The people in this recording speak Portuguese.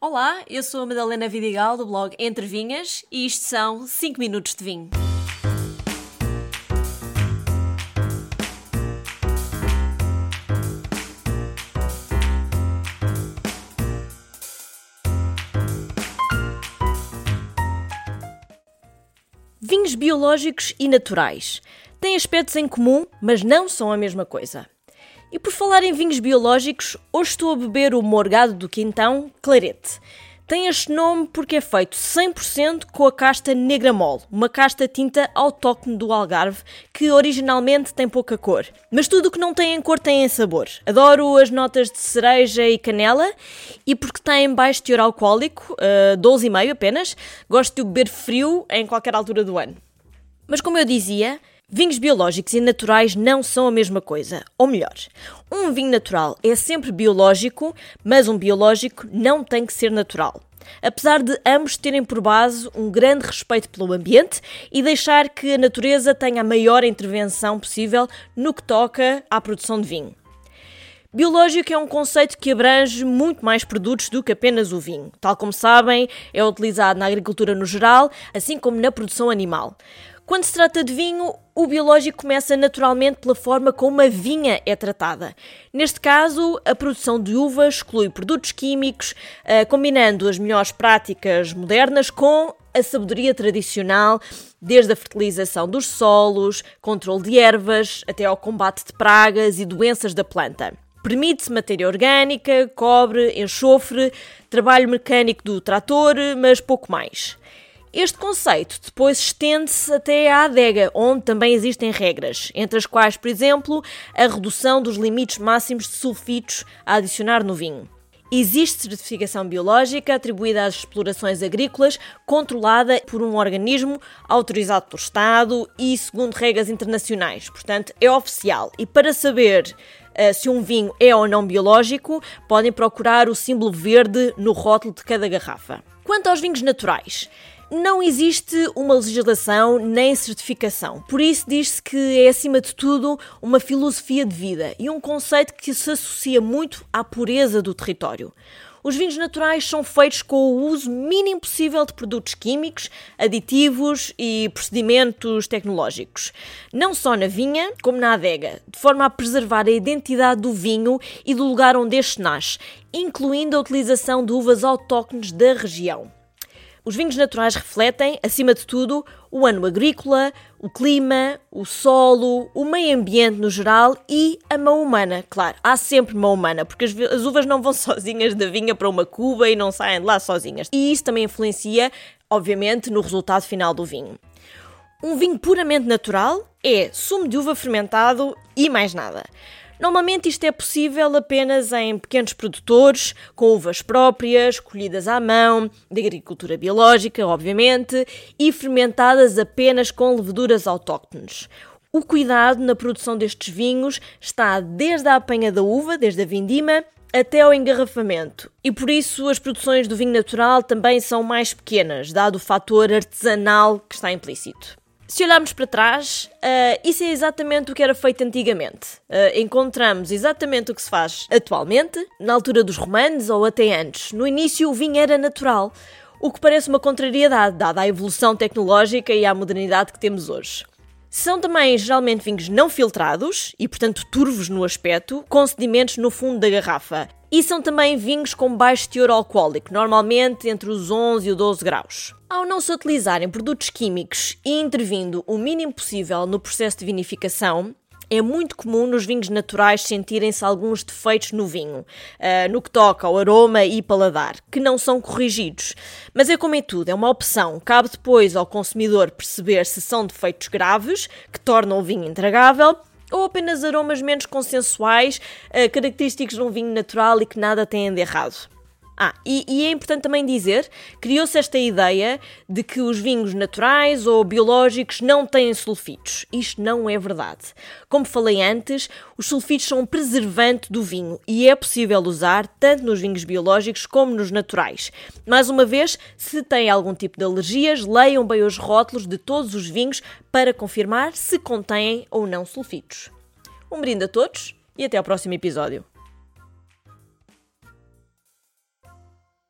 Olá, eu sou a Madalena Vidigal do blog Entre Vinhas e isto são 5 minutos de vinho. Vinhos biológicos e naturais têm aspectos em comum, mas não são a mesma coisa. E por falar em vinhos biológicos, hoje estou a beber o Morgado do Quintão Clarete. Tem este nome porque é feito 100% com a casta negra mole, uma casta tinta autóctone do Algarve, que originalmente tem pouca cor. Mas tudo o que não tem em cor tem em sabor. Adoro as notas de cereja e canela, e porque tem baixo teor alcoólico, uh, 12,5 apenas, gosto de o beber frio em qualquer altura do ano. Mas como eu dizia, Vinhos biológicos e naturais não são a mesma coisa. Ou melhor, um vinho natural é sempre biológico, mas um biológico não tem que ser natural. Apesar de ambos terem por base um grande respeito pelo ambiente e deixar que a natureza tenha a maior intervenção possível no que toca à produção de vinho. Biológico é um conceito que abrange muito mais produtos do que apenas o vinho. Tal como sabem, é utilizado na agricultura no geral, assim como na produção animal. Quando se trata de vinho, o biológico começa naturalmente pela forma como a vinha é tratada. Neste caso, a produção de uvas exclui produtos químicos, eh, combinando as melhores práticas modernas com a sabedoria tradicional, desde a fertilização dos solos, controle de ervas, até ao combate de pragas e doenças da planta. Permite-se matéria orgânica, cobre, enxofre, trabalho mecânico do trator, mas pouco mais. Este conceito depois estende-se até à adega, onde também existem regras, entre as quais, por exemplo, a redução dos limites máximos de sulfitos a adicionar no vinho. Existe certificação biológica atribuída às explorações agrícolas, controlada por um organismo autorizado pelo Estado e segundo regras internacionais. Portanto, é oficial. E para saber uh, se um vinho é ou não biológico, podem procurar o símbolo verde no rótulo de cada garrafa. Quanto aos vinhos naturais, não existe uma legislação nem certificação. Por isso diz-se que é, acima de tudo, uma filosofia de vida e um conceito que se associa muito à pureza do território. Os vinhos naturais são feitos com o uso mínimo possível de produtos químicos, aditivos e procedimentos tecnológicos, não só na vinha, como na adega, de forma a preservar a identidade do vinho e do lugar onde este nasce, incluindo a utilização de uvas autóctones da região. Os vinhos naturais refletem, acima de tudo, o ano agrícola, o clima, o solo, o meio ambiente no geral e a mão humana. Claro, há sempre mão humana, porque as, as uvas não vão sozinhas da vinha para uma cuba e não saem de lá sozinhas. E isso também influencia, obviamente, no resultado final do vinho. Um vinho puramente natural é sumo de uva fermentado e mais nada. Normalmente isto é possível apenas em pequenos produtores, com uvas próprias, colhidas à mão, de agricultura biológica, obviamente, e fermentadas apenas com leveduras autóctones. O cuidado na produção destes vinhos está desde a apanha da uva, desde a vindima, até ao engarrafamento. E por isso as produções do vinho natural também são mais pequenas, dado o fator artesanal que está implícito. Se olharmos para trás, uh, isso é exatamente o que era feito antigamente. Uh, encontramos exatamente o que se faz atualmente, na altura dos romanos ou até antes. No início, o vinho era natural, o que parece uma contrariedade, dada a evolução tecnológica e à modernidade que temos hoje. São também geralmente vinhos não filtrados e, portanto, turvos no aspecto, com sedimentos no fundo da garrafa. E são também vinhos com baixo teor alcoólico, normalmente entre os 11 e os 12 graus. Ao não se utilizarem produtos químicos e intervindo o mínimo possível no processo de vinificação, é muito comum nos vinhos naturais sentirem-se alguns defeitos no vinho, uh, no que toca ao aroma e paladar, que não são corrigidos. Mas é como em tudo, é uma opção. Cabe depois ao consumidor perceber se são defeitos graves, que tornam o vinho intragável, ou apenas aromas menos consensuais, uh, característicos de um vinho natural e que nada têm de errado. Ah, e, e é importante também dizer, criou-se esta ideia de que os vinhos naturais ou biológicos não têm sulfitos. Isto não é verdade. Como falei antes, os sulfitos são um preservante do vinho e é possível usar tanto nos vinhos biológicos como nos naturais. Mais uma vez, se têm algum tipo de alergias, leiam bem os rótulos de todos os vinhos para confirmar se contêm ou não sulfitos. Um brinde a todos e até ao próximo episódio.